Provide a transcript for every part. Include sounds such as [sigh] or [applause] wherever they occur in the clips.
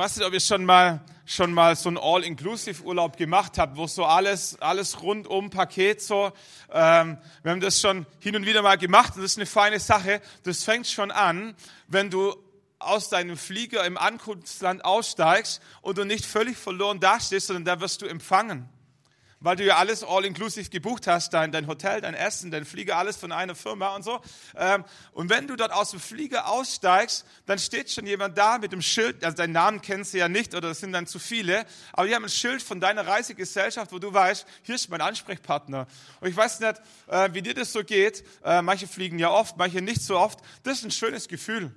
weiß nicht, ob ihr schon mal, schon mal so einen All-Inclusive-Urlaub gemacht habt, wo so alles, alles rundum Paket so. Ähm, wir haben das schon hin und wieder mal gemacht und das ist eine feine Sache. Das fängt schon an, wenn du aus deinem Flieger im Ankunftsland aussteigst und du nicht völlig verloren dastehst, sondern da wirst du empfangen weil du ja alles all-inclusive gebucht hast, dein, dein Hotel, dein Essen, dein Flieger, alles von einer Firma und so. Ähm, und wenn du dort aus dem Flieger aussteigst, dann steht schon jemand da mit dem Schild, also deinen Namen kennst du ja nicht oder es sind dann zu viele, aber die haben ein Schild von deiner Reisegesellschaft, wo du weißt, hier ist mein Ansprechpartner. Und ich weiß nicht, äh, wie dir das so geht. Äh, manche fliegen ja oft, manche nicht so oft. Das ist ein schönes Gefühl.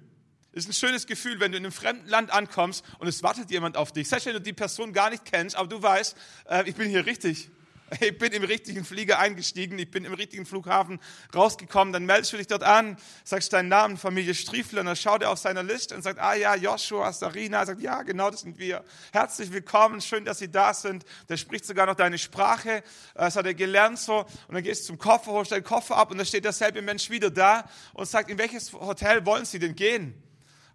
Es ist ein schönes Gefühl, wenn du in einem fremden Land ankommst und es wartet jemand auf dich. Selbst wenn du die Person gar nicht kennst, aber du weißt, äh, ich bin hier richtig. [laughs] Ich bin im richtigen Flieger eingestiegen, ich bin im richtigen Flughafen rausgekommen. Dann meldest du dich dort an, sagst deinen Namen, Familie Striefler, und dann schaut er auf seiner Liste und sagt, ah ja, Joshua, Sarina. Er sagt, ja, genau, das sind wir. Herzlich willkommen, schön, dass Sie da sind. Der spricht sogar noch deine Sprache, das hat er gelernt so. Und dann gehst du zum Koffer, holst deinen Koffer ab und dann steht derselbe Mensch wieder da und sagt, in welches Hotel wollen Sie denn gehen?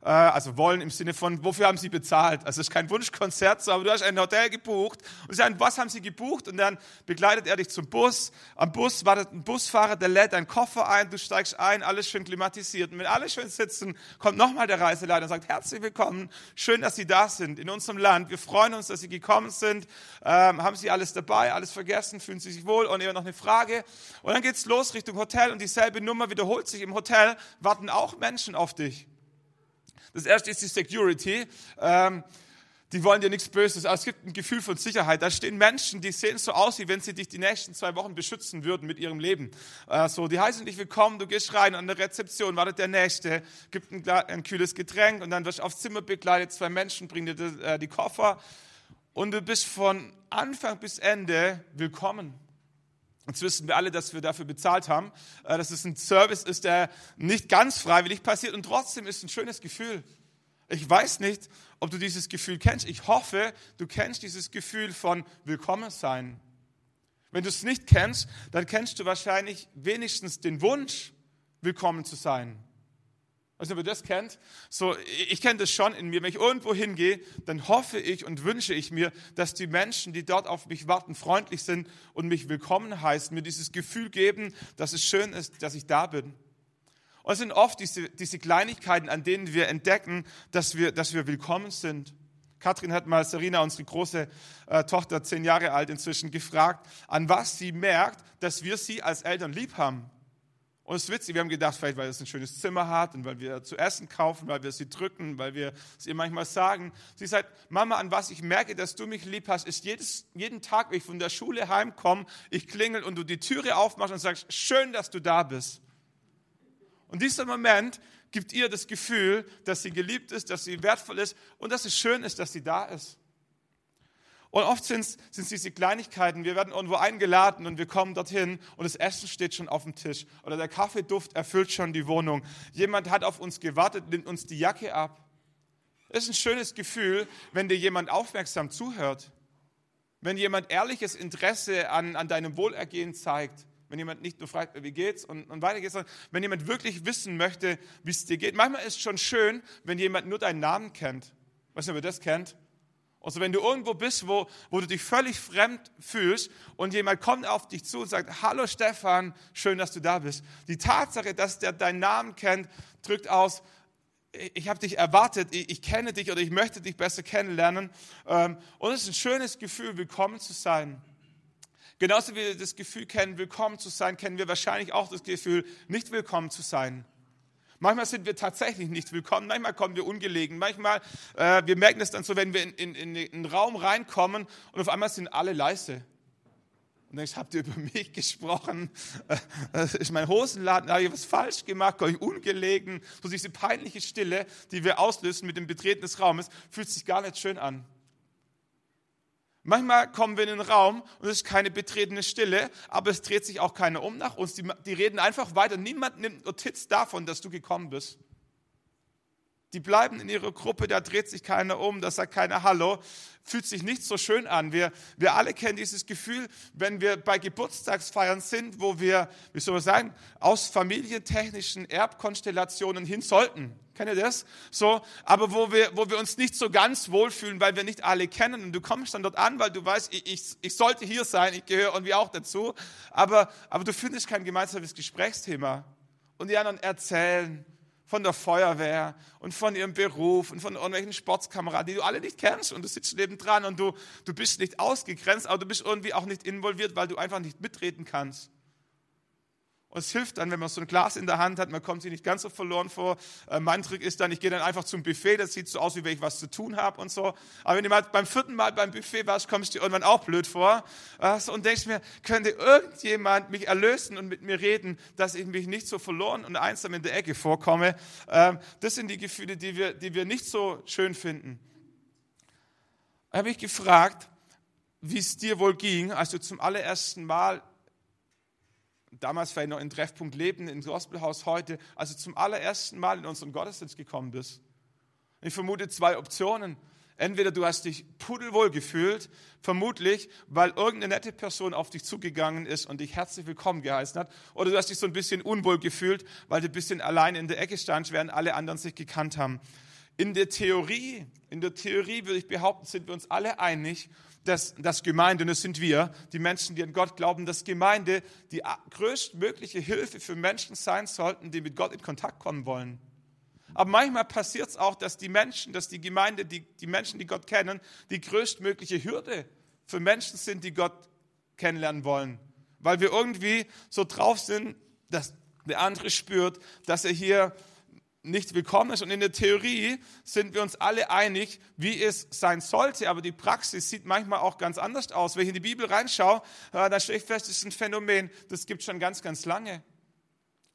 Äh, also wollen im Sinne von, wofür haben Sie bezahlt? Also es ist kein Wunschkonzert, aber du hast ein Hotel gebucht und sie sagen, was haben Sie gebucht? Und dann begleitet er dich zum Bus. Am Bus wartet ein Busfahrer, der lädt deinen Koffer ein, du steigst ein, alles schön klimatisiert. Und wenn alle schön sitzen, kommt nochmal der Reiseleiter und sagt, herzlich willkommen, schön, dass Sie da sind in unserem Land. Wir freuen uns, dass Sie gekommen sind. Ähm, haben Sie alles dabei, alles vergessen, fühlen Sie sich wohl? Und ihr noch eine Frage. Und dann geht's los Richtung Hotel und dieselbe Nummer wiederholt sich im Hotel, warten auch Menschen auf dich. Das erste ist die Security. Ähm, die wollen dir nichts Böses, aber es gibt ein Gefühl von Sicherheit. Da stehen Menschen, die sehen so aus, wie wenn sie dich die nächsten zwei Wochen beschützen würden mit ihrem Leben. Äh, so, die heißen dich willkommen, du gehst rein an der Rezeption, wartet der Nächste, gibt ein, ein kühles Getränk und dann wirst du aufs Zimmer begleitet, zwei Menschen bringen dir äh, die Koffer und du bist von Anfang bis Ende willkommen. Jetzt wissen wir alle, dass wir dafür bezahlt haben, äh, dass es ein Service ist, der nicht ganz freiwillig passiert und trotzdem ist es ein schönes Gefühl. Ich weiß nicht, ob du dieses Gefühl kennst. Ich hoffe, du kennst dieses Gefühl von Willkommen sein. Wenn du es nicht kennst, dann kennst du wahrscheinlich wenigstens den Wunsch, willkommen zu sein. Also ob ihr das kennt, so ich kenne das schon in mir. Wenn ich irgendwo hingehe, dann hoffe ich und wünsche ich mir, dass die Menschen, die dort auf mich warten, freundlich sind und mich willkommen heißen, mir dieses Gefühl geben, dass es schön ist, dass ich da bin. Und es sind oft diese, diese Kleinigkeiten, an denen wir entdecken, dass wir, dass wir willkommen sind. Katrin hat mal Serena, unsere große äh, Tochter, zehn Jahre alt inzwischen, gefragt, an was sie merkt, dass wir sie als Eltern lieb haben. Und es ist witzig, wir haben gedacht, vielleicht weil es ein schönes Zimmer hat und weil wir zu essen kaufen, weil wir sie drücken, weil wir es ihr manchmal sagen. Sie sagt, Mama, an was ich merke, dass du mich lieb hast, ist jedes, jeden Tag, wenn ich von der Schule heimkomme, ich klingel und du die Türe aufmachst und sagst, schön, dass du da bist. Und dieser Moment gibt ihr das Gefühl, dass sie geliebt ist, dass sie wertvoll ist und dass es schön ist, dass sie da ist. Und oft sind es diese Kleinigkeiten, wir werden irgendwo eingeladen und wir kommen dorthin und das Essen steht schon auf dem Tisch oder der Kaffeeduft erfüllt schon die Wohnung. Jemand hat auf uns gewartet, nimmt uns die Jacke ab. Es ist ein schönes Gefühl, wenn dir jemand aufmerksam zuhört, wenn jemand ehrliches Interesse an, an deinem Wohlergehen zeigt, wenn jemand nicht nur fragt, wie geht's und, und weiter geht's, sondern wenn jemand wirklich wissen möchte, wie es dir geht. Manchmal ist es schon schön, wenn jemand nur deinen Namen kennt. Weißt du, wer das kennt? Also wenn du irgendwo bist, wo, wo du dich völlig fremd fühlst und jemand kommt auf dich zu und sagt, hallo Stefan, schön, dass du da bist. Die Tatsache, dass der deinen Namen kennt, drückt aus, ich habe dich erwartet, ich, ich, kenne dich oder ich möchte dich besser kennenlernen. Ähm, und es ist ein schönes Gefühl, willkommen zu sein. Genauso wie wir das Gefühl kennen, willkommen zu sein, kennen wir wahrscheinlich auch das Gefühl, nicht willkommen zu sein. Manchmal sind wir tatsächlich nicht willkommen, manchmal kommen wir ungelegen, manchmal, äh, wir merken es dann so, wenn wir in, in, in, in einen Raum reinkommen und auf einmal sind alle leise. Und denkst, habt ihr über [laughs] mich gesprochen? Äh, ist mein Hosenladen, habe ich was falsch gemacht, habe ich ungelegen? So diese peinliche Stille, die wir auslösen mit dem Betreten des Raumes, fühlt sich gar nicht schön an. Manchmal kommen wir in den Raum und es ist keine betretene Stille, aber es dreht sich auch keiner um nach uns. Die, die reden einfach weiter. Niemand nimmt Notiz davon, dass du gekommen bist. Die bleiben in ihrer Gruppe, da dreht sich keiner um, da sagt keiner Hallo, fühlt sich nicht so schön an. Wir, wir alle kennen dieses Gefühl, wenn wir bei Geburtstagsfeiern sind, wo wir, wie soll man sagen, aus familientechnischen Erbkonstellationen hin sollten. Kennt ihr das? So, aber wo wir, wo wir uns nicht so ganz wohlfühlen, weil wir nicht alle kennen. Und du kommst dann dort an, weil du weißt, ich, ich, ich sollte hier sein, ich gehöre irgendwie auch dazu. Aber, aber du findest kein gemeinsames Gesprächsthema. Und die anderen erzählen von der Feuerwehr und von ihrem Beruf und von irgendwelchen Sportskameraden, die du alle nicht kennst und du sitzt nebendran und du, du bist nicht ausgegrenzt, aber du bist irgendwie auch nicht involviert, weil du einfach nicht mitreden kannst. Und es hilft dann, wenn man so ein Glas in der Hand hat, man kommt sich nicht ganz so verloren vor. Äh, mein Trick ist dann, ich gehe dann einfach zum Buffet, das sieht so aus, wie wenn ich was zu tun habe und so. Aber wenn du mal beim vierten Mal beim Buffet warst, kommst du dir irgendwann auch blöd vor. und denkst mir, könnte irgendjemand mich erlösen und mit mir reden, dass ich mich nicht so verloren und einsam in der Ecke vorkomme. Ähm, das sind die Gefühle, die wir, die wir nicht so schön finden. Da habe ich gefragt, wie es dir wohl ging, als du zum allerersten Mal damals vielleicht noch in Treffpunkt Leben, im Gospelhaus heute, also zum allerersten Mal in unseren Gottesdienst gekommen bist. Ich vermute zwei Optionen. Entweder du hast dich pudelwohl gefühlt, vermutlich, weil irgendeine nette Person auf dich zugegangen ist und dich herzlich willkommen geheißen hat, oder du hast dich so ein bisschen unwohl gefühlt, weil du ein bisschen allein in der Ecke standst, während alle anderen sich gekannt haben. In der Theorie, in der Theorie würde ich behaupten, sind wir uns alle einig dass, dass Gemeinde, und das sind wir, die Menschen, die an Gott glauben, dass Gemeinde die größtmögliche Hilfe für Menschen sein sollten, die mit Gott in Kontakt kommen wollen. Aber manchmal passiert es auch, dass die Menschen, dass die Gemeinde, die, die Menschen, die Gott kennen, die größtmögliche Hürde für Menschen sind, die Gott kennenlernen wollen. Weil wir irgendwie so drauf sind, dass der andere spürt, dass er hier nicht willkommen ist. Und in der Theorie sind wir uns alle einig, wie es sein sollte. Aber die Praxis sieht manchmal auch ganz anders aus. Wenn ich in die Bibel reinschaue, äh, da stelle ich fest, das ist ein Phänomen, das gibt schon ganz, ganz lange.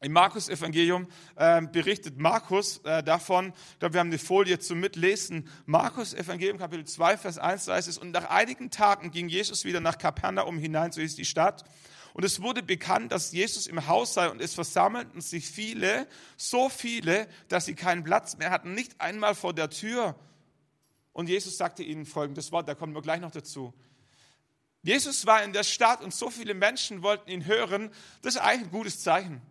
Im Markus-Evangelium äh, berichtet Markus äh, davon, ich glaube, wir haben eine Folie zum Mitlesen. Markus-Evangelium, Kapitel 2, Vers 1 da heißt es, und nach einigen Tagen ging Jesus wieder nach Kapernaum hinein, so ist die Stadt. Und es wurde bekannt, dass Jesus im Haus sei und es versammelten sich viele, so viele, dass sie keinen Platz mehr hatten, nicht einmal vor der Tür. Und Jesus sagte ihnen folgendes Wort, da kommen wir gleich noch dazu. Jesus war in der Stadt und so viele Menschen wollten ihn hören. Das ist eigentlich ein gutes Zeichen.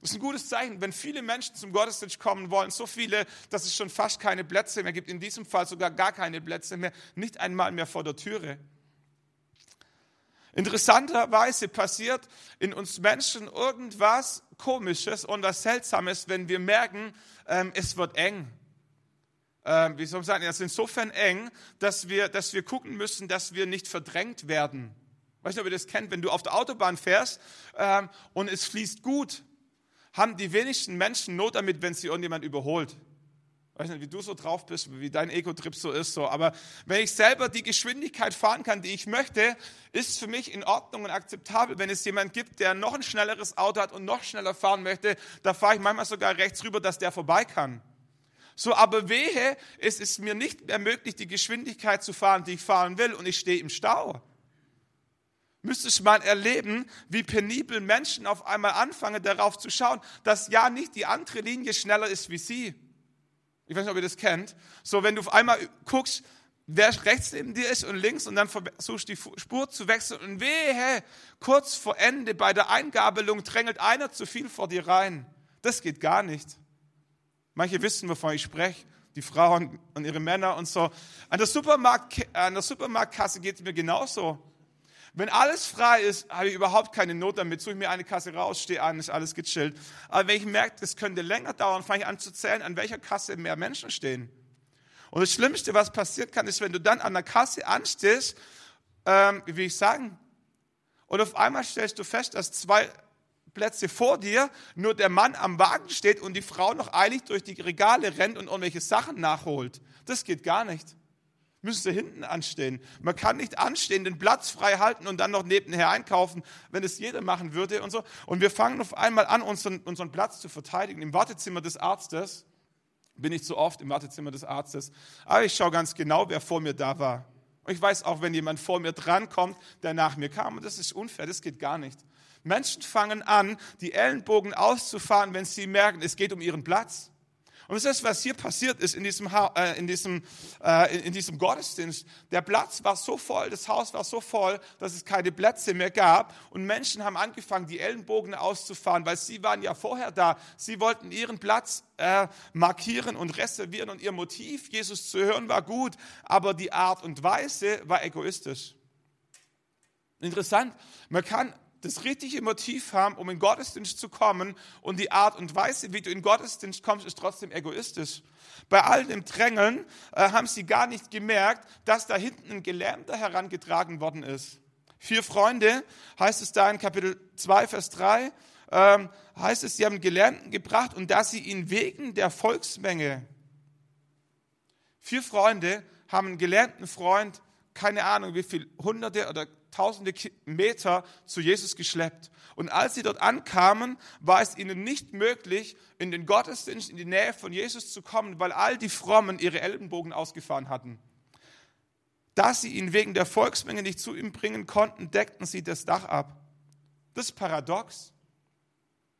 Das ist ein gutes Zeichen, wenn viele Menschen zum Gottesdienst kommen wollen, so viele, dass es schon fast keine Plätze mehr gibt, in diesem Fall sogar gar keine Plätze mehr, nicht einmal mehr vor der Türe. Interessanterweise passiert in uns Menschen irgendwas Komisches und was Seltsames, wenn wir merken, ähm, es wird eng. Ähm, wie soll man sagen, es ist insofern eng, dass wir, dass wir gucken müssen, dass wir nicht verdrängt werden. Weißt du, ob ihr das kennt? Wenn du auf der Autobahn fährst ähm, und es fließt gut, haben die wenigsten Menschen Not damit, wenn sie irgendjemand überholt weiß nicht, wie du so drauf bist, wie dein Ego-Trip so ist, so. Aber wenn ich selber die Geschwindigkeit fahren kann, die ich möchte, ist für mich in Ordnung und akzeptabel. Wenn es jemand gibt, der noch ein schnelleres Auto hat und noch schneller fahren möchte, da fahre ich manchmal sogar rechts rüber, dass der vorbei kann. So, aber wehe, es ist mir nicht mehr möglich, die Geschwindigkeit zu fahren, die ich fahren will, und ich stehe im Stau. Müsste ich mal erleben, wie penibel Menschen auf einmal anfangen, darauf zu schauen, dass ja nicht die andere Linie schneller ist wie sie. Ich weiß nicht, ob ihr das kennt. So, wenn du auf einmal guckst, wer rechts neben dir ist und links und dann versuchst die Spur zu wechseln und wehe, kurz vor Ende bei der Eingabelung drängelt einer zu viel vor dir rein. Das geht gar nicht. Manche wissen, wovon ich spreche. Die Frauen und ihre Männer und so. An der, Supermarkt, an der Supermarktkasse geht es mir genauso. Wenn alles frei ist, habe ich überhaupt keine Not damit. Suche ich mir eine Kasse raus, stehe an, ist alles gechillt. Aber wenn ich merke, es könnte länger dauern, fange ich an zu zählen, an welcher Kasse mehr Menschen stehen. Und das Schlimmste, was passieren kann, ist, wenn du dann an der Kasse anstehst, ähm, wie will ich sagen, und auf einmal stellst du fest, dass zwei Plätze vor dir nur der Mann am Wagen steht und die Frau noch eilig durch die Regale rennt und irgendwelche Sachen nachholt. Das geht gar nicht müsste hinten anstehen. Man kann nicht anstehen, den Platz frei halten und dann noch nebenher einkaufen, wenn es jeder machen würde und so. Und wir fangen auf einmal an, unseren, unseren Platz zu verteidigen. Im Wartezimmer des Arztes bin ich zu oft im Wartezimmer des Arztes, aber ich schaue ganz genau, wer vor mir da war. Und ich weiß auch, wenn jemand vor mir drankommt, der nach mir kam. Und das ist unfair, das geht gar nicht. Menschen fangen an, die Ellenbogen auszufahren, wenn sie merken, es geht um ihren Platz. Und das ist, was hier passiert ist in diesem, äh, in, diesem, äh, in diesem Gottesdienst. Der Platz war so voll, das Haus war so voll, dass es keine Plätze mehr gab. Und Menschen haben angefangen, die Ellenbogen auszufahren, weil sie waren ja vorher da. Sie wollten ihren Platz äh, markieren und reservieren und ihr Motiv, Jesus zu hören, war gut, aber die Art und Weise war egoistisch. Interessant, man kann das richtige Motiv haben, um in Gottesdienst zu kommen und die Art und Weise, wie du in Gottesdienst kommst, ist trotzdem egoistisch. Bei all dem Drängeln äh, haben sie gar nicht gemerkt, dass da hinten ein Gelähmter herangetragen worden ist. Vier Freunde, heißt es da in Kapitel 2, Vers 3, ähm, heißt es, sie haben Gelähmten gebracht und dass sie ihn wegen der Volksmenge, vier Freunde haben einen gelähmten Freund, keine Ahnung wie viel, hunderte oder tausende Meter zu Jesus geschleppt. Und als sie dort ankamen, war es ihnen nicht möglich, in den Gottesdienst, in die Nähe von Jesus zu kommen, weil all die Frommen ihre Ellenbogen ausgefahren hatten. Da sie ihn wegen der Volksmenge nicht zu ihm bringen konnten, deckten sie das Dach ab. Das ist paradox.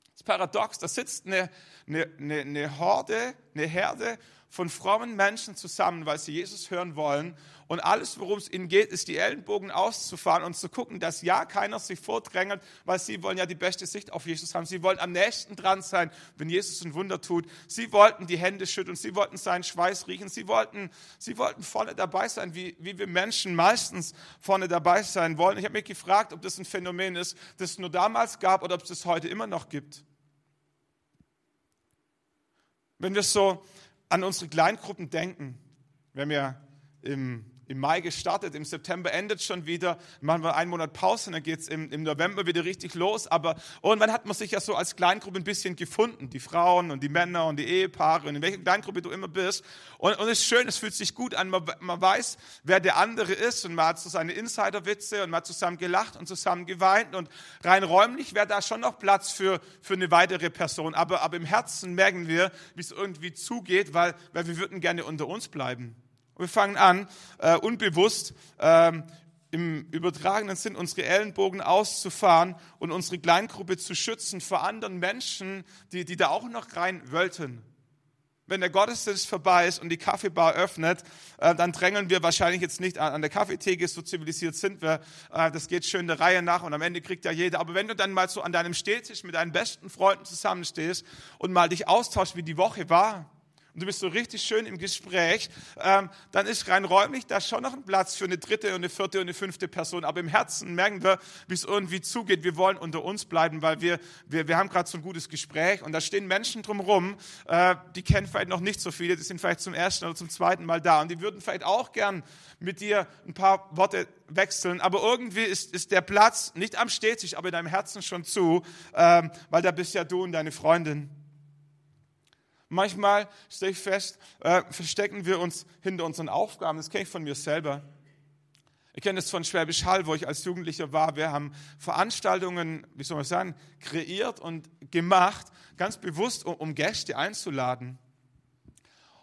Das ist paradox. Da sitzt eine, eine, eine, Horde, eine Herde von frommen Menschen zusammen, weil sie Jesus hören wollen. Und alles, worum es ihnen geht, ist die Ellenbogen auszufahren und zu gucken, dass ja keiner sich vordrängelt, weil sie wollen ja die beste Sicht auf Jesus haben. Sie wollen am nächsten dran sein, wenn Jesus ein Wunder tut. Sie wollten die Hände schütteln, sie wollten seinen Schweiß riechen, sie wollten, sie wollten vorne dabei sein, wie, wie wir Menschen meistens vorne dabei sein wollen. Ich habe mich gefragt, ob das ein Phänomen ist, das es nur damals gab oder ob es das heute immer noch gibt. Wenn wir so an unsere Kleingruppen denken. Wir haben ja im im Mai gestartet, im September endet schon wieder, machen wir einen Monat Pause, dann geht es im, im, November wieder richtig los. Aber irgendwann hat man sich ja so als Kleingruppe ein bisschen gefunden, die Frauen und die Männer und die Ehepaare und in welcher Kleingruppe du immer bist. Und, und es ist schön, es fühlt sich gut an, man, man weiß, wer der andere ist und man hat so seine Insiderwitze und man hat zusammen gelacht und zusammen geweint und rein räumlich wäre da schon noch Platz für, für eine weitere Person. Aber, aber im Herzen merken wir, wie es irgendwie zugeht, weil, weil wir würden gerne unter uns bleiben. Wir fangen an, äh, unbewusst ähm, im übertragenen Sinn unsere Ellenbogen auszufahren und unsere Kleingruppe zu schützen vor anderen Menschen, die, die da auch noch rein wollten. Wenn der Gottesdienst vorbei ist und die Kaffeebar öffnet, äh, dann drängeln wir wahrscheinlich jetzt nicht an, an der Kaffeetheke, so zivilisiert sind wir. Äh, das geht schön der Reihe nach und am Ende kriegt ja jeder. Aber wenn du dann mal so an deinem Stehtisch mit deinen besten Freunden zusammenstehst und mal dich austauschst, wie die Woche war, und du bist so richtig schön im Gespräch, ähm, dann ist rein räumlich da schon noch ein Platz für eine dritte und eine vierte und eine fünfte Person. Aber im Herzen merken wir, wie es irgendwie zugeht. Wir wollen unter uns bleiben, weil wir, wir, wir haben gerade so ein gutes Gespräch und da stehen Menschen drumherum, äh, die kennen vielleicht noch nicht so viele, die sind vielleicht zum ersten oder zum zweiten Mal da und die würden vielleicht auch gern mit dir ein paar Worte wechseln, aber irgendwie ist, ist der Platz nicht am Stehtisch, aber in deinem Herzen schon zu, ähm, weil da bist ja du und deine Freundin. Manchmal, stelle ich fest, äh, verstecken wir uns hinter unseren Aufgaben. Das kenne ich von mir selber. Ich kenne das von Schwäbisch Hall, wo ich als Jugendlicher war. Wir haben Veranstaltungen, wie soll man sagen, kreiert und gemacht, ganz bewusst, um, um Gäste einzuladen.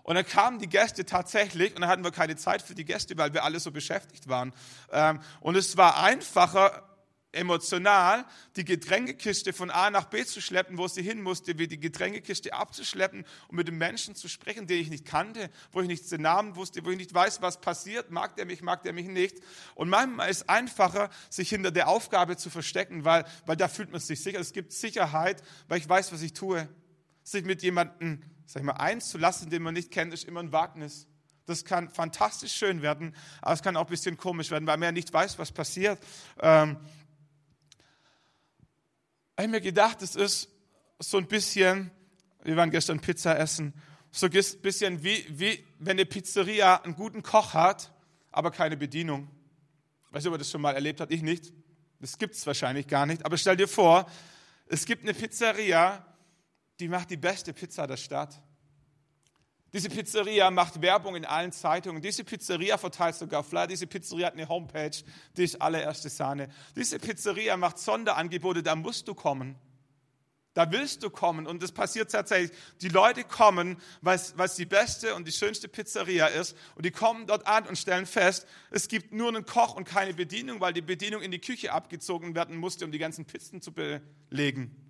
Und dann kamen die Gäste tatsächlich und dann hatten wir keine Zeit für die Gäste, weil wir alle so beschäftigt waren. Ähm, und es war einfacher, emotional die Getränkekiste von A nach B zu schleppen, wo sie hin musste, wie die Getränkekiste abzuschleppen und mit dem Menschen zu sprechen, den ich nicht kannte, wo ich nicht den Namen wusste, wo ich nicht weiß, was passiert, mag der mich, mag der mich nicht. Und manchmal ist es einfacher, sich hinter der Aufgabe zu verstecken, weil, weil da fühlt man sich sicher. Es gibt Sicherheit, weil ich weiß, was ich tue. Sich mit jemandem, sag ich mal, einzulassen, den man nicht kennt, ist immer ein Wagnis. Das kann fantastisch schön werden, aber es kann auch ein bisschen komisch werden, weil man ja nicht weiß, was passiert. Ähm, habe ich mir gedacht, es ist so ein bisschen, wir waren gestern Pizza essen, so ein bisschen wie, wie wenn eine Pizzeria einen guten Koch hat, aber keine Bedienung. Weißt du, ob ihr das schon mal erlebt habt? Ich nicht. Das gibt es wahrscheinlich gar nicht. Aber stell dir vor, es gibt eine Pizzeria, die macht die beste Pizza der Stadt. Diese Pizzeria macht Werbung in allen Zeitungen. Diese Pizzeria verteilt sogar Flyer. Diese Pizzeria hat eine Homepage, die ist allererste Sahne. Diese Pizzeria macht Sonderangebote, da musst du kommen. Da willst du kommen. Und das passiert tatsächlich. Die Leute kommen, es die beste und die schönste Pizzeria ist. Und die kommen dort an und stellen fest, es gibt nur einen Koch und keine Bedienung, weil die Bedienung in die Küche abgezogen werden musste, um die ganzen Pizzen zu belegen.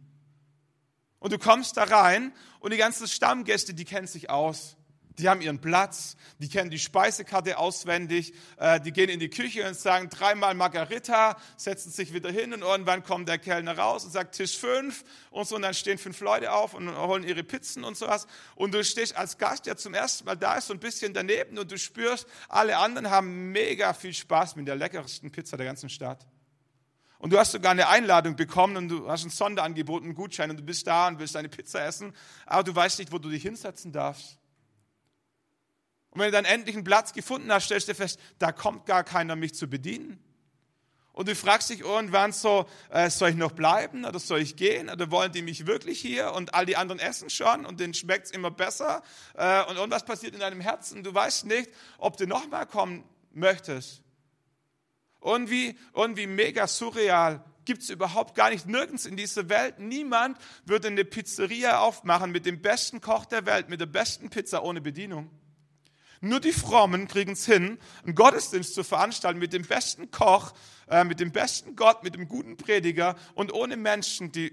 Und du kommst da rein und die ganzen Stammgäste, die kennen sich aus. Die haben ihren Platz, die kennen die Speisekarte auswendig, äh, die gehen in die Küche und sagen dreimal Margarita, setzen sich wieder hin und irgendwann kommt der Kellner raus und sagt Tisch fünf und so und dann stehen fünf Leute auf und holen ihre Pizzen und sowas und du stehst als Gast, der zum ersten Mal da ist, so ein bisschen daneben und du spürst, alle anderen haben mega viel Spaß mit der leckersten Pizza der ganzen Stadt. Und du hast sogar eine Einladung bekommen und du hast ein Sonderangebot, einen Gutschein und du bist da und willst deine Pizza essen, aber du weißt nicht, wo du dich hinsetzen darfst. Und wenn du dann endlich einen Platz gefunden hast, stellst du fest, da kommt gar keiner, mich zu bedienen. Und du fragst dich irgendwann so, äh, soll ich noch bleiben oder soll ich gehen oder wollen die mich wirklich hier und all die anderen essen schon und denen schmeckt es immer besser äh, und irgendwas passiert in deinem Herzen. Du weißt nicht, ob du nochmal kommen möchtest. Irgendwie, irgendwie mega surreal. Gibt es überhaupt gar nicht, nirgends in dieser Welt. Niemand würde eine Pizzeria aufmachen mit dem besten Koch der Welt, mit der besten Pizza ohne Bedienung. Nur die Frommen kriegen es hin, einen Gottesdienst zu veranstalten mit dem besten Koch, äh, mit dem besten Gott, mit dem guten Prediger und ohne Menschen, die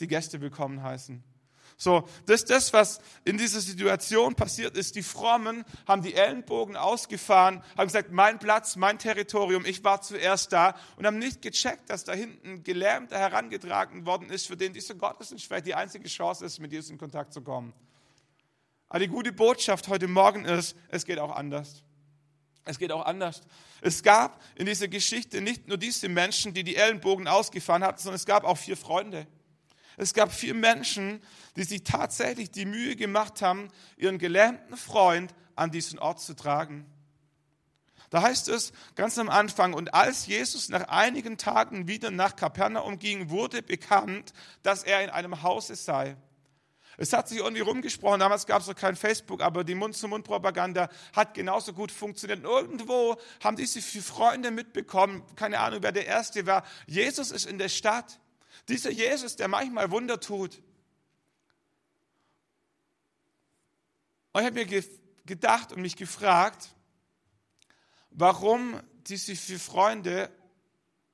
die Gäste willkommen heißen. So, das das, was in dieser Situation passiert ist. Die Frommen haben die Ellenbogen ausgefahren, haben gesagt, mein Platz, mein Territorium, ich war zuerst da und haben nicht gecheckt, dass da hinten Gelähmter herangetragen worden ist, für den dieser Gottesdienst vielleicht die einzige Chance ist, mit Jesus in Kontakt zu kommen. Aber die gute Botschaft heute Morgen ist, es geht auch anders. Es geht auch anders. Es gab in dieser Geschichte nicht nur diese Menschen, die die Ellenbogen ausgefahren hatten, sondern es gab auch vier Freunde. Es gab vier Menschen, die sich tatsächlich die Mühe gemacht haben, ihren gelähmten Freund an diesen Ort zu tragen. Da heißt es ganz am Anfang, und als Jesus nach einigen Tagen wieder nach Kapernaum ging, wurde bekannt, dass er in einem Hause sei. Es hat sich irgendwie rumgesprochen, damals gab es noch kein Facebook, aber die Mund-zu-Mund-Propaganda hat genauso gut funktioniert. irgendwo haben diese vier Freunde mitbekommen, keine Ahnung, wer der Erste war. Jesus ist in der Stadt. Dieser Jesus, der manchmal Wunder tut. Und ich habe mir gedacht und mich gefragt, warum diese vier Freunde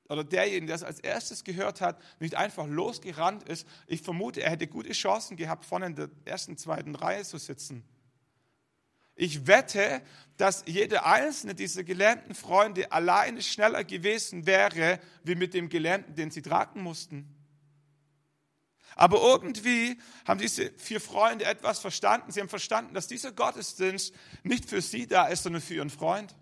oder derjenige, der es als erstes gehört hat, nicht einfach losgerannt ist. Ich vermute, er hätte gute Chancen gehabt, vorne in der ersten, zweiten Reihe zu sitzen. Ich wette, dass jeder einzelne dieser gelähmten Freunde alleine schneller gewesen wäre, wie mit dem Gelähmten, den sie tragen mussten. Aber irgendwie haben diese vier Freunde etwas verstanden. Sie haben verstanden, dass dieser Gottesdienst nicht für sie da ist, sondern für ihren Freund.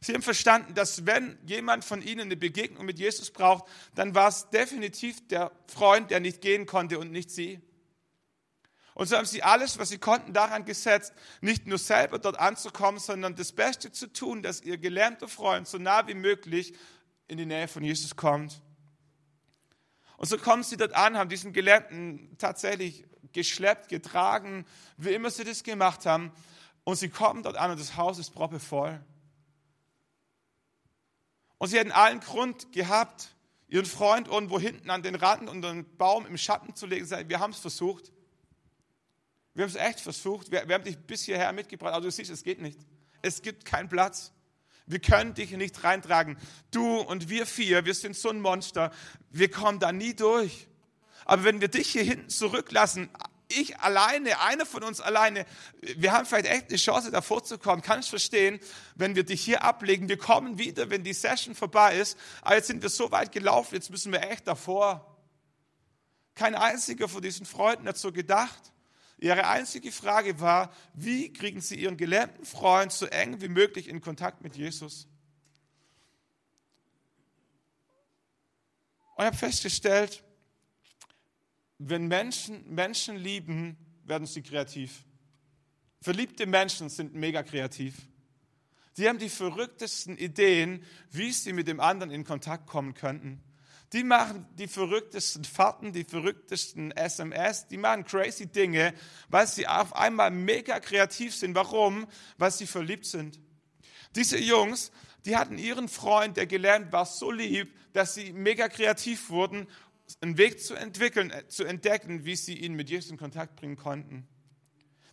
Sie haben verstanden, dass wenn jemand von ihnen eine Begegnung mit Jesus braucht, dann war es definitiv der Freund, der nicht gehen konnte und nicht sie. Und so haben sie alles, was sie konnten, daran gesetzt, nicht nur selber dort anzukommen, sondern das Beste zu tun, dass ihr gelähmter Freund so nah wie möglich in die Nähe von Jesus kommt. Und so kommen sie dort an, haben diesen Gelähmten tatsächlich geschleppt, getragen, wie immer sie das gemacht haben. Und sie kommen dort an und das Haus ist proppevoll. Und sie hätten allen Grund gehabt, ihren Freund irgendwo hinten an den Rand unter einen Baum im Schatten zu legen. Sagen, wir haben es versucht. Wir haben es echt versucht. Wir, wir haben dich bis hierher mitgebracht. Aber du siehst, es geht nicht. Es gibt keinen Platz. Wir können dich nicht reintragen. Du und wir vier, wir sind so ein Monster. Wir kommen da nie durch. Aber wenn wir dich hier hinten zurücklassen, ich alleine, einer von uns alleine, wir haben vielleicht echt eine Chance, davor zu kommen. Kann ich verstehen, wenn wir dich hier ablegen. Wir kommen wieder, wenn die Session vorbei ist. Aber jetzt sind wir so weit gelaufen, jetzt müssen wir echt davor. Kein einziger von diesen Freunden hat so gedacht. Ihre einzige Frage war, wie kriegen sie ihren gelähmten Freund so eng wie möglich in Kontakt mit Jesus? Und ich habe festgestellt, wenn Menschen Menschen lieben, werden sie kreativ. Verliebte Menschen sind mega kreativ. Sie haben die verrücktesten Ideen, wie sie mit dem anderen in Kontakt kommen könnten. Die machen die verrücktesten Fahrten, die verrücktesten SMS, die machen crazy Dinge, weil sie auf einmal mega kreativ sind. Warum? Weil sie verliebt sind. Diese Jungs, die hatten ihren Freund, der gelernt war, so lieb, dass sie mega kreativ wurden einen Weg zu entwickeln, äh, zu entdecken, wie sie ihn mit Jesus in Kontakt bringen konnten.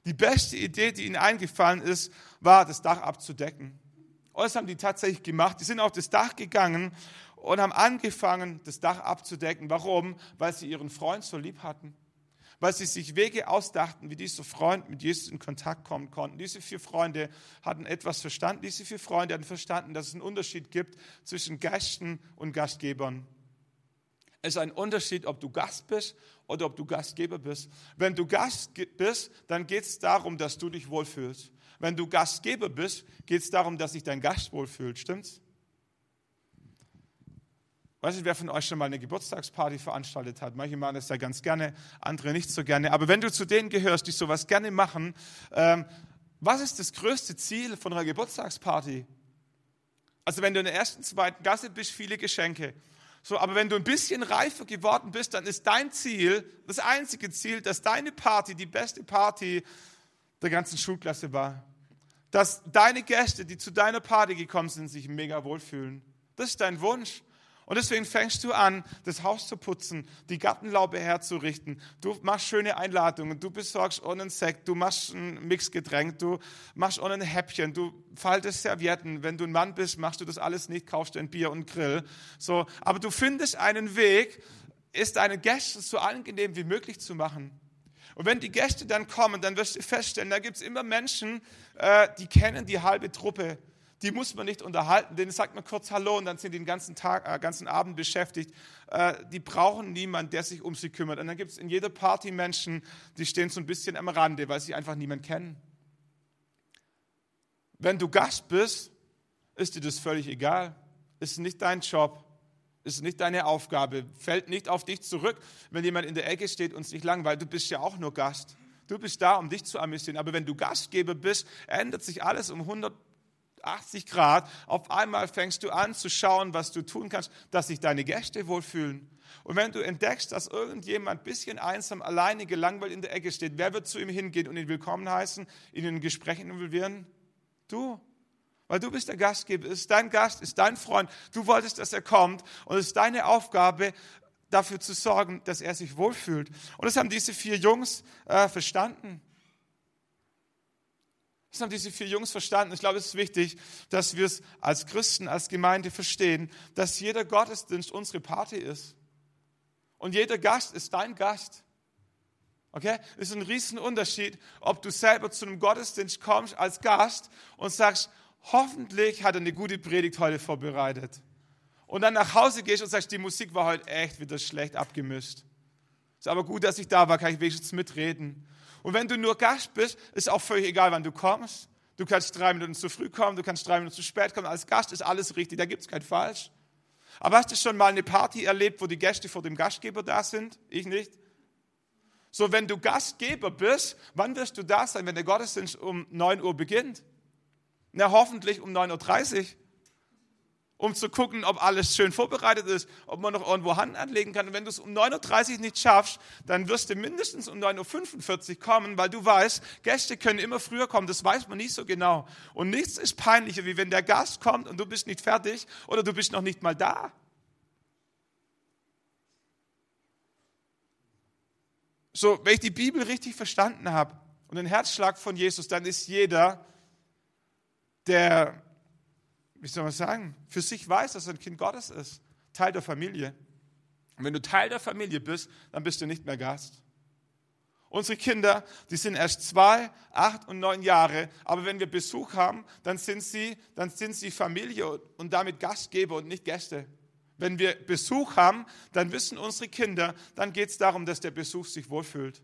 Die beste Idee, die ihnen eingefallen ist, war, das Dach abzudecken. Und das haben die tatsächlich gemacht. Die sind auf das Dach gegangen und haben angefangen, das Dach abzudecken. Warum? Weil sie ihren Freund so lieb hatten. weil sie sich Wege ausdachten, wie dieser Freund mit Jesus in Kontakt kommen konnten. Diese vier Freunde hatten etwas verstanden. Diese vier Freunde hatten verstanden, dass es einen Unterschied gibt zwischen Gästen und Gastgebern. Es ist ein Unterschied, ob du Gast bist oder ob du Gastgeber bist. Wenn du Gast bist, dann geht es darum, dass du dich wohlfühlst. Wenn du Gastgeber bist, geht es darum, dass sich dein Gast wohlfühlt. Stimmt's? Weiß nicht, wer von euch schon mal eine Geburtstagsparty veranstaltet hat. Manche machen das ja ganz gerne, andere nicht so gerne. Aber wenn du zu denen gehörst, die sowas gerne machen, ähm, was ist das größte Ziel von einer Geburtstagsparty? Also wenn du in der ersten, zweiten Klasse bist, viele Geschenke. So, aber wenn du ein bisschen reifer geworden bist, dann ist dein Ziel, das einzige Ziel, dass deine Party die beste Party der ganzen Schulklasse war. Dass deine Gäste, die zu deiner Party gekommen sind, sich mega wohlfühlen. Das ist dein Wunsch. Und deswegen fängst du an, das Haus zu putzen, die Gartenlaube herzurichten. Du machst schöne Einladungen, du besorgst einen Sekt, du machst ein Mixgetränk, du machst ein Häppchen, du faltest Servietten. Wenn du ein Mann bist, machst du das alles nicht, kaufst ein Bier und Grill. So, aber du findest einen Weg, ist deine Gäste so angenehm wie möglich zu machen. Und wenn die Gäste dann kommen, dann wirst du feststellen, da gibt es immer Menschen, äh, die kennen die halbe Truppe die muss man nicht unterhalten, denen sagt man kurz Hallo und dann sind die den ganzen Tag, äh, ganzen Abend beschäftigt. Äh, die brauchen niemanden, der sich um sie kümmert. Und dann gibt es in jeder Party Menschen, die stehen so ein bisschen am Rande, weil sie einfach niemanden kennen. Wenn du Gast bist, ist dir das völlig egal. Ist nicht dein Job, ist nicht deine Aufgabe, fällt nicht auf dich zurück, wenn jemand in der Ecke steht und sich langweilt. Du bist ja auch nur Gast. Du bist da, um dich zu amüsieren. Aber wenn du Gastgeber bist, ändert sich alles um 100 80 Grad, auf einmal fängst du an zu schauen, was du tun kannst, dass sich deine Gäste wohlfühlen. Und wenn du entdeckst, dass irgendjemand ein bisschen einsam, alleine, gelangweilt in der Ecke steht, wer wird zu ihm hingehen und ihn willkommen heißen, ihn in ein Gespräch involvieren? Du. Weil du bist der Gastgeber, ist dein Gast, ist dein Freund. Du wolltest, dass er kommt und es ist deine Aufgabe, dafür zu sorgen, dass er sich wohlfühlt. Und das haben diese vier Jungs äh, verstanden. Das haben diese vier Jungs verstanden. Ich glaube, es ist wichtig, dass wir es als Christen, als Gemeinde verstehen, dass jeder Gottesdienst unsere Party ist. Und jeder Gast ist dein Gast. Okay? Es ist ein Riesenunterschied, ob du selber zu einem Gottesdienst kommst als Gast und sagst, hoffentlich hat er eine gute Predigt heute vorbereitet. Und dann nach Hause gehst und sagst, die Musik war heute echt wieder schlecht abgemischt. Ist aber gut, dass ich da war, kann ich wenigstens mitreden. Und wenn du nur Gast bist, ist auch völlig egal, wann du kommst. Du kannst drei Minuten zu früh kommen, du kannst drei Minuten zu spät kommen. Als Gast ist alles richtig, da gibt es kein Falsch. Aber hast du schon mal eine Party erlebt, wo die Gäste vor dem Gastgeber da sind? Ich nicht. So, wenn du Gastgeber bist, wann wirst du da sein, wenn der Gottesdienst um 9 Uhr beginnt? Na, hoffentlich um 9.30 Uhr um zu gucken, ob alles schön vorbereitet ist, ob man noch irgendwo Hand anlegen kann. Und wenn du es um 9.30 Uhr nicht schaffst, dann wirst du mindestens um 9.45 Uhr kommen, weil du weißt, Gäste können immer früher kommen, das weiß man nicht so genau. Und nichts ist peinlicher, wie wenn der Gast kommt und du bist nicht fertig oder du bist noch nicht mal da. So, wenn ich die Bibel richtig verstanden habe und den Herzschlag von Jesus, dann ist jeder, der wie soll man sagen, für sich weiß, dass er ein Kind Gottes ist, Teil der Familie. Und wenn du Teil der Familie bist, dann bist du nicht mehr Gast. Unsere Kinder, die sind erst zwei, acht und neun Jahre, aber wenn wir Besuch haben, dann sind sie, dann sind sie Familie und damit Gastgeber und nicht Gäste. Wenn wir Besuch haben, dann wissen unsere Kinder, dann geht es darum, dass der Besuch sich wohlfühlt.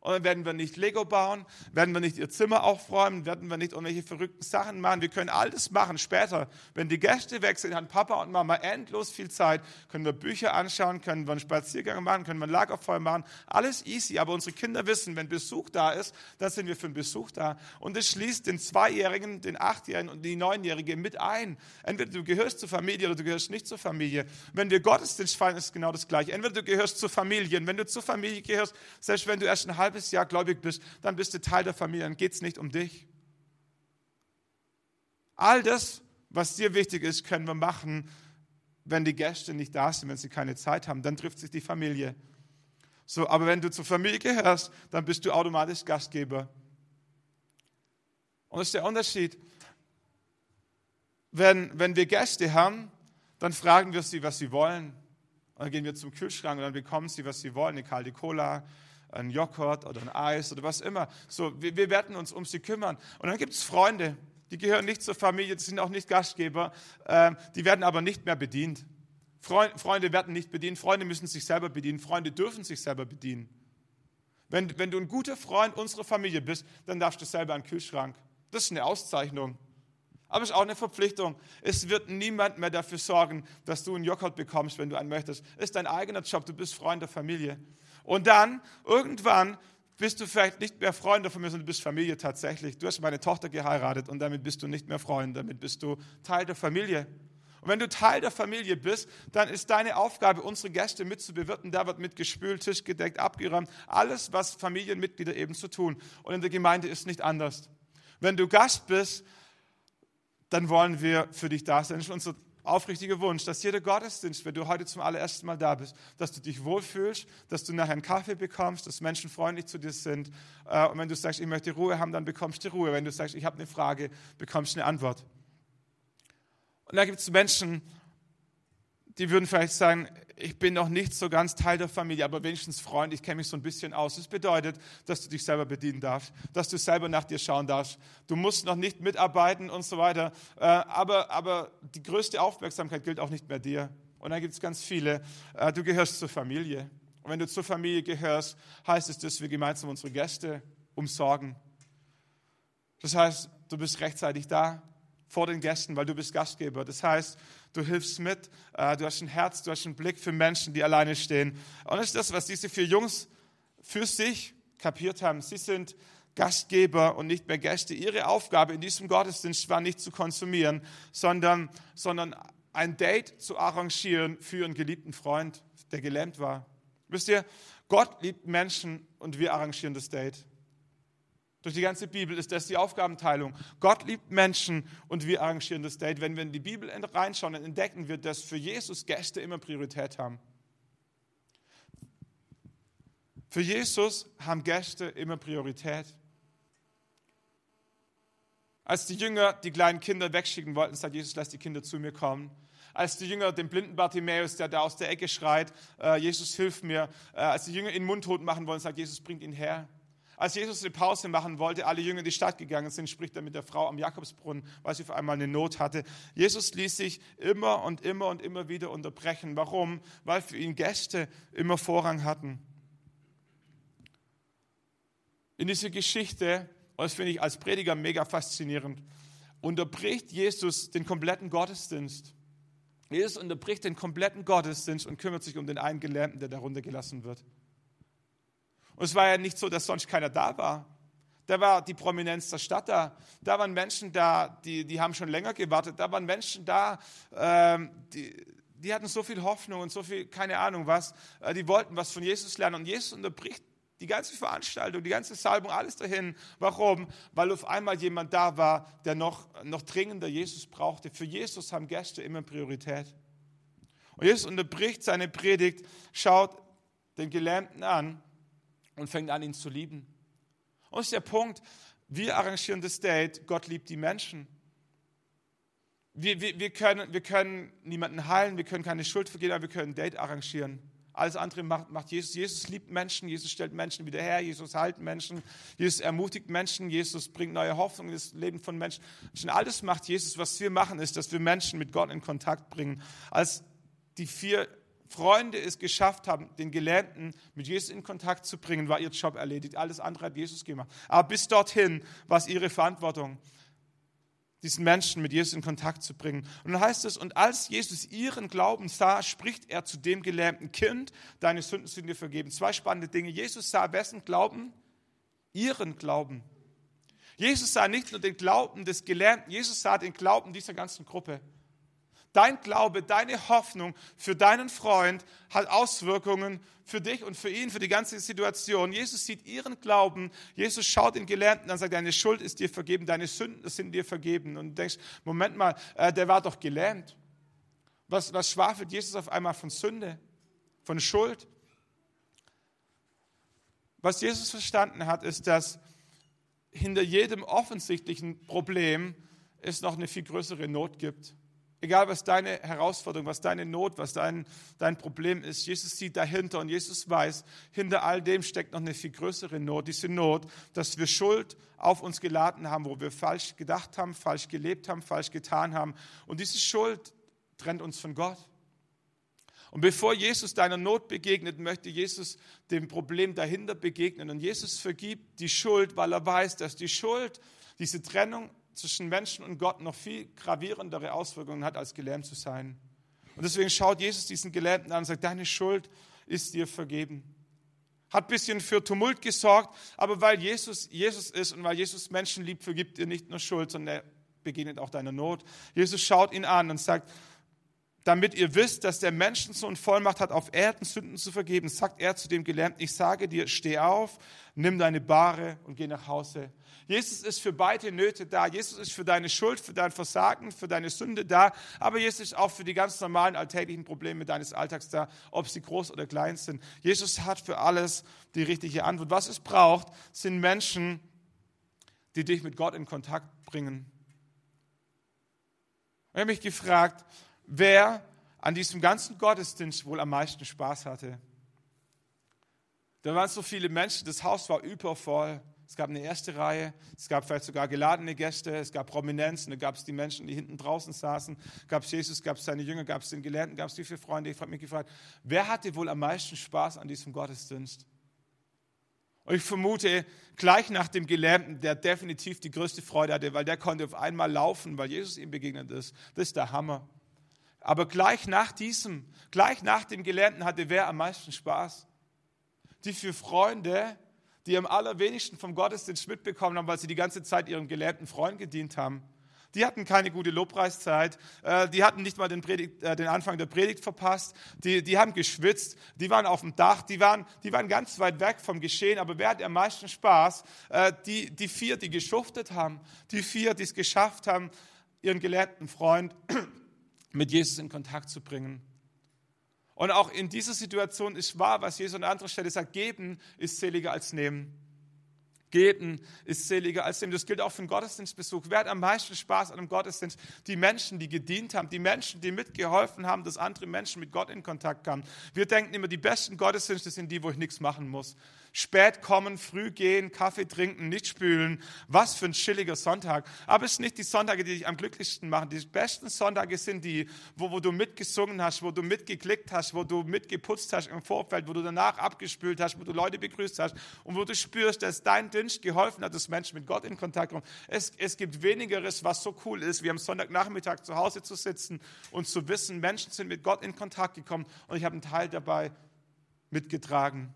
Und dann werden wir nicht Lego bauen, werden wir nicht ihr Zimmer aufräumen, werden wir nicht irgendwelche verrückten Sachen machen. Wir können alles machen später. Wenn die Gäste weg sind, haben Papa und Mama endlos viel Zeit, können wir Bücher anschauen, können wir einen Spaziergang machen, können wir ein Lagerfeuer machen. Alles easy. Aber unsere Kinder wissen, wenn Besuch da ist, dann sind wir für den Besuch da. Und es schließt den Zweijährigen, den Achtjährigen und die Neunjährige mit ein. Entweder du gehörst zur Familie oder du gehörst nicht zur Familie. Wenn wir Gottesdienst feiern, ist genau das Gleiche. Entweder du gehörst zur Familie. Und wenn du zur Familie gehörst, selbst wenn du erst ein halbes halbes Jahr gläubig bist, dann bist du Teil der Familie, dann geht es nicht um dich. All das, was dir wichtig ist, können wir machen, wenn die Gäste nicht da sind, wenn sie keine Zeit haben. Dann trifft sich die Familie. So, aber wenn du zur Familie gehörst, dann bist du automatisch Gastgeber. Und das ist der Unterschied. Wenn, wenn wir Gäste haben, dann fragen wir sie, was sie wollen. Und dann gehen wir zum Kühlschrank und dann bekommen sie, was sie wollen, eine kalte Cola, ein Joghurt oder ein Eis oder was immer. So, wir, wir werden uns um sie kümmern. Und dann gibt es Freunde, die gehören nicht zur Familie, die sind auch nicht Gastgeber, äh, die werden aber nicht mehr bedient. Freunde werden nicht bedient, Freunde müssen sich selber bedienen, Freunde dürfen sich selber bedienen. Wenn, wenn du ein guter Freund unserer Familie bist, dann darfst du selber einen Kühlschrank. Das ist eine Auszeichnung. Aber es ist auch eine Verpflichtung. Es wird niemand mehr dafür sorgen, dass du einen Joghurt bekommst, wenn du einen möchtest. Es ist dein eigener Job, du bist Freund der Familie. Und dann, irgendwann, bist du vielleicht nicht mehr Freund der Familie, sondern du bist Familie tatsächlich. Du hast meine Tochter geheiratet und damit bist du nicht mehr Freund, damit bist du Teil der Familie. Und wenn du Teil der Familie bist, dann ist deine Aufgabe, unsere Gäste mitzubewirten. Da wird mitgespült, Tisch gedeckt, abgeräumt. Alles, was Familienmitglieder eben zu tun. Und in der Gemeinde ist nicht anders. Wenn du Gast bist, dann wollen wir für dich da sein. Das ist unser aufrichtiger Wunsch, dass jeder Gottesdienst, wenn du heute zum allerersten Mal da bist, dass du dich wohlfühlst, dass du nachher einen Kaffee bekommst, dass Menschen freundlich zu dir sind. Äh, und wenn du sagst, ich möchte Ruhe haben, dann bekommst du Ruhe. Wenn du sagst, ich habe eine Frage, bekommst du eine Antwort. Und da gibt es Menschen, die würden vielleicht sagen, ich bin noch nicht so ganz Teil der Familie, aber wenigstens Freund, ich kenne mich so ein bisschen aus. Das bedeutet, dass du dich selber bedienen darfst, dass du selber nach dir schauen darfst. Du musst noch nicht mitarbeiten und so weiter, äh, aber, aber die größte Aufmerksamkeit gilt auch nicht mehr dir. Und dann gibt es ganz viele, äh, du gehörst zur Familie. Und wenn du zur Familie gehörst, heißt es, dass wir gemeinsam unsere Gäste umsorgen. Das heißt, du bist rechtzeitig da, vor den Gästen, weil du bist Gastgeber. Das heißt, du hilfst mit, äh, du hast ein Herz, du hast einen Blick für Menschen, die alleine stehen. Und das ist das, was diese vier Jungs für sich kapiert haben. Sie sind Gastgeber und nicht mehr Gäste. Ihre Aufgabe in diesem Gottesdienst war nicht zu konsumieren, sondern, sondern ein Date zu arrangieren für ihren geliebten Freund, der gelähmt war. Wisst ihr, Gott liebt Menschen und wir arrangieren das Date. Durch die ganze Bibel ist das die Aufgabenteilung. Gott liebt Menschen und wir arrangieren das Date. Wenn wir in die Bibel reinschauen, dann entdecken wir, dass für Jesus Gäste immer Priorität haben. Für Jesus haben Gäste immer Priorität. Als die Jünger die kleinen Kinder wegschicken wollten, sagt Jesus, lass die Kinder zu mir kommen. Als die Jünger den blinden Bartimäus, der da aus der Ecke schreit, äh, Jesus, hilf mir. Äh, als die Jünger ihn mundtot machen wollen, sagt Jesus, bringt ihn her. Als Jesus eine Pause machen wollte, alle Jünger in die Stadt gegangen sind, spricht er mit der Frau am Jakobsbrunnen, weil sie auf einmal eine Not hatte. Jesus ließ sich immer und immer und immer wieder unterbrechen. Warum? Weil für ihn Gäste immer Vorrang hatten. In dieser Geschichte, und das finde ich als Prediger mega faszinierend, unterbricht Jesus den kompletten Gottesdienst. Jesus unterbricht den kompletten Gottesdienst und kümmert sich um den einen Gelähmten, der darunter gelassen wird. Und es war ja nicht so, dass sonst keiner da war. Da war die Prominenz der Stadt da. Da waren Menschen da, die, die haben schon länger gewartet. Da waren Menschen da, ähm, die, die hatten so viel Hoffnung und so viel, keine Ahnung was. Äh, die wollten was von Jesus lernen. Und Jesus unterbricht die ganze Veranstaltung, die ganze Salbung, alles dahin. Warum? Weil auf einmal jemand da war, der noch, noch dringender Jesus brauchte. Für Jesus haben Gäste immer Priorität. Und Jesus unterbricht seine Predigt, schaut den Gelähmten an und fängt an, ihn zu lieben. Und das ist der Punkt, wir arrangieren das Date, Gott liebt die Menschen. Wir, wir, wir, können, wir können niemanden heilen, wir können keine Schuld vergehen, aber wir können ein Date arrangieren. Alles andere macht, macht Jesus. Jesus liebt Menschen, Jesus stellt Menschen wieder her, Jesus heilt Menschen, Jesus ermutigt Menschen, Jesus bringt neue Hoffnung in das Leben von Menschen. Und alles macht Jesus. Was wir machen, ist, dass wir Menschen mit Gott in Kontakt bringen. Als die vier Freunde es geschafft haben, den Gelähmten mit Jesus in Kontakt zu bringen, war ihr Job erledigt. Alles andere hat Jesus gemacht. Aber bis dorthin war es ihre Verantwortung, diesen Menschen mit Jesus in Kontakt zu bringen. Und dann heißt es, und als Jesus ihren Glauben sah, spricht er zu dem gelähmten Kind, deine Sünden sind dir vergeben. Zwei spannende Dinge. Jesus sah wessen Glauben? Ihren Glauben. Jesus sah nicht nur den Glauben des Gelähmten, Jesus sah den Glauben dieser ganzen Gruppe. Dein Glaube, deine Hoffnung für deinen Freund hat Auswirkungen für dich und für ihn, für die ganze Situation. Jesus sieht ihren Glauben. Jesus schaut den Gelernten an und sagt, deine Schuld ist dir vergeben, deine Sünden sind dir vergeben. Und du denkst, Moment mal, äh, der war doch gelähmt. Was, was schwafelt Jesus auf einmal von Sünde, von Schuld? Was Jesus verstanden hat, ist, dass hinter jedem offensichtlichen Problem es noch eine viel größere Not gibt. Egal, was deine Herausforderung, was deine Not, was dein, dein Problem ist, Jesus sieht dahinter und Jesus weiß, hinter all dem steckt noch eine viel größere Not. Diese Not, dass wir Schuld auf uns geladen haben, wo wir falsch gedacht haben, falsch gelebt haben, falsch getan haben. Und diese Schuld trennt uns von Gott. Und bevor Jesus deiner Not begegnet, möchte Jesus dem Problem dahinter begegnen. Und Jesus vergibt die Schuld, weil er weiß, dass die Schuld, diese Trennung zwischen Menschen und Gott noch viel gravierendere Auswirkungen hat, als gelähmt zu sein. Und deswegen schaut Jesus diesen Gelähmten an und sagt, deine Schuld ist dir vergeben. Hat ein bisschen für Tumult gesorgt, aber weil Jesus Jesus ist und weil Jesus Menschen liebt, vergibt er nicht nur Schuld, sondern er begegnet auch deiner Not. Jesus schaut ihn an und sagt, damit ihr wisst, dass der Menschensohn Vollmacht hat, auf Erden Sünden zu vergeben, sagt er zu dem Gelähmten, ich sage dir, steh auf, nimm deine Bahre und geh nach Hause. Jesus ist für beide Nöte da. Jesus ist für deine Schuld, für dein Versagen, für deine Sünde da. Aber Jesus ist auch für die ganz normalen alltäglichen Probleme deines Alltags da, ob sie groß oder klein sind. Jesus hat für alles die richtige Antwort. Was es braucht, sind Menschen, die dich mit Gott in Kontakt bringen. Ich habe mich gefragt, wer an diesem ganzen Gottesdienst wohl am meisten Spaß hatte. Da waren so viele Menschen, das Haus war übervoll. Es gab eine erste Reihe, es gab vielleicht sogar geladene Gäste, es gab Prominenz, da gab es die Menschen, die hinten draußen saßen, gab es Jesus, gab es seine Jünger, gab es den Gelernten, gab es die vier Freunde. Ich habe mich gefragt, wer hatte wohl am meisten Spaß an diesem Gottesdienst? Und ich vermute, gleich nach dem Gelähmten, der definitiv die größte Freude hatte, weil der konnte auf einmal laufen, weil Jesus ihm begegnet ist. Das ist der Hammer. Aber gleich nach diesem, gleich nach dem Gelernten hatte wer am meisten Spaß? Die vier Freunde, die am allerwenigsten vom Gottesdienst mitbekommen haben, weil sie die ganze Zeit ihrem gelähmten Freund gedient haben. Die hatten keine gute Lobpreiszeit, äh, die hatten nicht mal den, Predigt, äh, den Anfang der Predigt verpasst, die, die haben geschwitzt, die waren auf dem Dach, die waren, die waren ganz weit weg vom Geschehen, aber wer hat am meisten Spaß? Äh, die, die vier, die geschuftet haben, die vier, die es geschafft haben, ihren gelehrten Freund mit Jesus in Kontakt zu bringen. Und auch in dieser Situation ist wahr, was Jesus an anderer Stelle sagt, geben ist seliger als nehmen. Geben ist seliger als nehmen. Das gilt auch für den Gottesdienstbesuch. Wer hat am meisten Spaß an einem Gottesdienst? Die Menschen, die gedient haben, die Menschen, die mitgeholfen haben, dass andere Menschen mit Gott in Kontakt kamen. Wir denken immer, die besten Gottesdienste sind die, wo ich nichts machen muss. Spät kommen, früh gehen, Kaffee trinken, nicht spülen. Was für ein chilliger Sonntag. Aber es sind nicht die Sonntage, die dich am glücklichsten machen. Die besten Sonntage sind die, wo, wo du mitgesungen hast, wo du mitgeklickt hast, wo du mitgeputzt hast im Vorfeld, wo du danach abgespült hast, wo du Leute begrüßt hast und wo du spürst, dass dein Dienst geholfen hat, dass Menschen mit Gott in Kontakt kommen. Es, es gibt wenigeres, was so cool ist, wie am Sonntagnachmittag zu Hause zu sitzen und zu wissen, Menschen sind mit Gott in Kontakt gekommen und ich habe einen Teil dabei mitgetragen.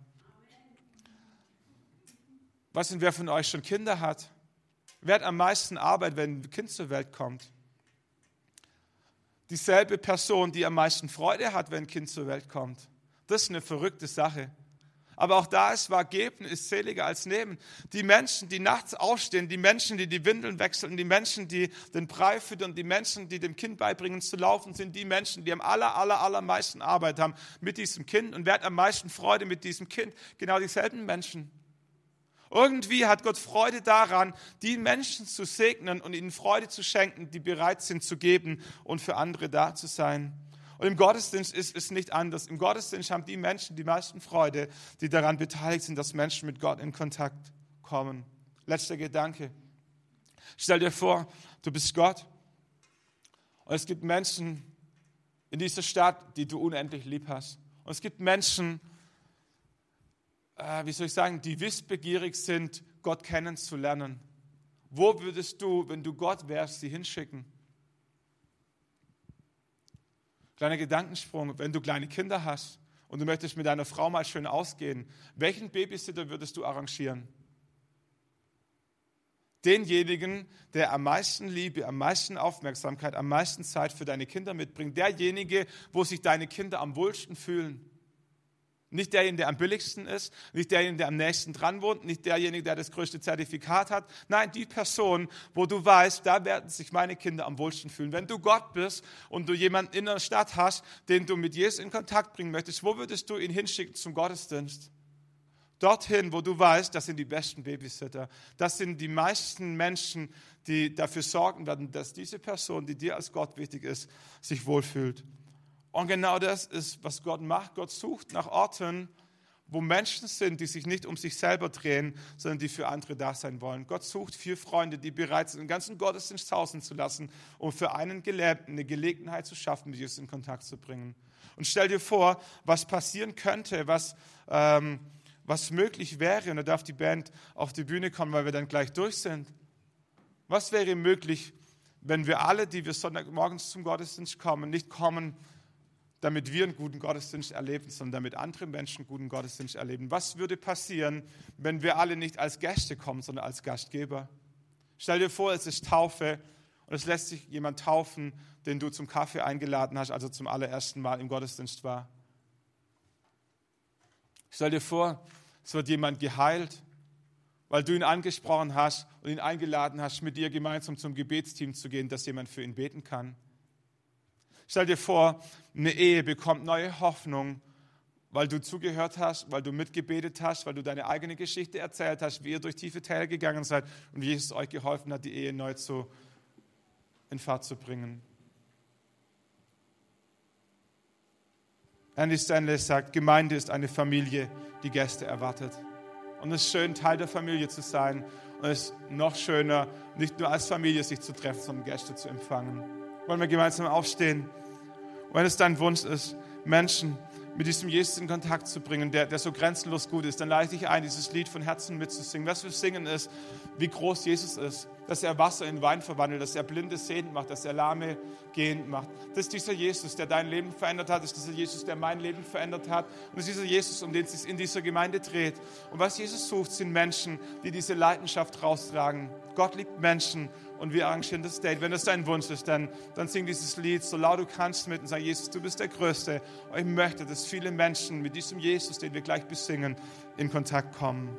Was denn, wer von euch schon Kinder hat? Wer hat am meisten Arbeit, wenn ein Kind zur Welt kommt? Dieselbe Person, die am meisten Freude hat, wenn ein Kind zur Welt kommt. Das ist eine verrückte Sache. Aber auch da ist wahr, geben ist seliger als nehmen. Die Menschen, die nachts aufstehen, die Menschen, die die Windeln wechseln, die Menschen, die den Brei füttern, die Menschen, die dem Kind beibringen zu laufen, sind die Menschen, die am aller, aller, allermeisten Arbeit haben mit diesem Kind. Und wer hat am meisten Freude mit diesem Kind? Genau dieselben Menschen. Irgendwie hat Gott Freude daran, die Menschen zu segnen und ihnen Freude zu schenken, die bereit sind zu geben und für andere da zu sein. Und im Gottesdienst ist es nicht anders. Im Gottesdienst haben die Menschen die meisten Freude, die daran beteiligt sind, dass Menschen mit Gott in Kontakt kommen. Letzter Gedanke. Stell dir vor, du bist Gott und es gibt Menschen in dieser Stadt, die du unendlich lieb hast. Und es gibt Menschen, äh, wie soll ich sagen, die wissbegierig sind, Gott kennenzulernen. Wo würdest du, wenn du Gott wärst, sie hinschicken? Kleiner Gedankensprung, wenn du kleine Kinder hast und du möchtest mit deiner Frau mal schön ausgehen, welchen Babysitter würdest du arrangieren? Denjenigen, der am meisten Liebe, am meisten Aufmerksamkeit, am meisten Zeit für deine Kinder mitbringt. Derjenige, wo sich deine Kinder am wohlsten fühlen. Nicht derjenige, der am billigsten ist, nicht derjenige, der am nächsten dran wohnt, nicht derjenige, der das größte Zertifikat hat. Nein, die Person, wo du weißt, da werden sich meine Kinder am wohlsten fühlen. Wenn du Gott bist und du jemanden in der Stadt hast, den du mit Jesus in Kontakt bringen möchtest, wo würdest du ihn hinschicken zum Gottesdienst? Dorthin, wo du weißt, das sind die besten Babysitter. Das sind die meisten Menschen, die dafür sorgen werden, dass diese Person, die dir als Gott wichtig ist, sich wohlfühlt. Und genau das ist, was Gott macht. Gott sucht nach Orten, wo Menschen sind, die sich nicht um sich selber drehen, sondern die für andere da sein wollen. Gott sucht vier Freunde, die bereit sind, den ganzen Gottesdienst hausen zu lassen, um für einen Gelähmten eine Gelegenheit zu schaffen, mit Jesus in Kontakt zu bringen. Und stell dir vor, was passieren könnte, was, ähm, was möglich wäre. Und da darf die Band auf die Bühne kommen, weil wir dann gleich durch sind. Was wäre möglich, wenn wir alle, die wir Sonntagmorgens zum Gottesdienst kommen, nicht kommen, damit wir einen guten Gottesdienst erleben, sondern damit andere Menschen einen guten Gottesdienst erleben? Was würde passieren, wenn wir alle nicht als Gäste kommen, sondern als Gastgeber? Stell dir vor, es ist Taufe und es lässt sich jemand taufen, den du zum Kaffee eingeladen hast, also zum allerersten Mal im Gottesdienst war. Stell dir vor, es wird jemand geheilt, weil du ihn angesprochen hast und ihn eingeladen hast, mit dir gemeinsam zum Gebetsteam zu gehen, dass jemand für ihn beten kann. Stell dir vor, eine Ehe bekommt neue Hoffnung, weil du zugehört hast, weil du mitgebetet hast, weil du deine eigene Geschichte erzählt hast, wie ihr durch tiefe Täler gegangen seid und wie Jesus euch geholfen hat, die Ehe neu zu, in Fahrt zu bringen. Andy Stanley sagt, Gemeinde ist eine Familie, die Gäste erwartet. Und es ist schön, Teil der Familie zu sein. Und es ist noch schöner, nicht nur als Familie sich zu treffen, sondern Gäste zu empfangen. Wollen wir gemeinsam aufstehen? Und wenn es dein Wunsch ist, Menschen mit diesem Jesus in Kontakt zu bringen, der, der so grenzenlos gut ist, dann ich dich ein, dieses Lied von Herzen mitzusingen. Was wir singen ist, wie groß Jesus ist, dass er Wasser in Wein verwandelt, dass er Blinde sehend macht, dass er Lahme gehend macht. Das ist dieser Jesus, der dein Leben verändert hat, das ist dieser Jesus, der mein Leben verändert hat und das ist dieser Jesus, um den es sich in dieser Gemeinde dreht. Und was Jesus sucht, sind Menschen, die diese Leidenschaft raustragen. Gott liebt Menschen und wir arrangieren das Date. Wenn das dein Wunsch ist, dann, dann sing dieses Lied so laut du kannst mit und sag, Jesus, du bist der Größte. Und ich möchte, dass viele Menschen mit diesem Jesus, den wir gleich besingen, in Kontakt kommen.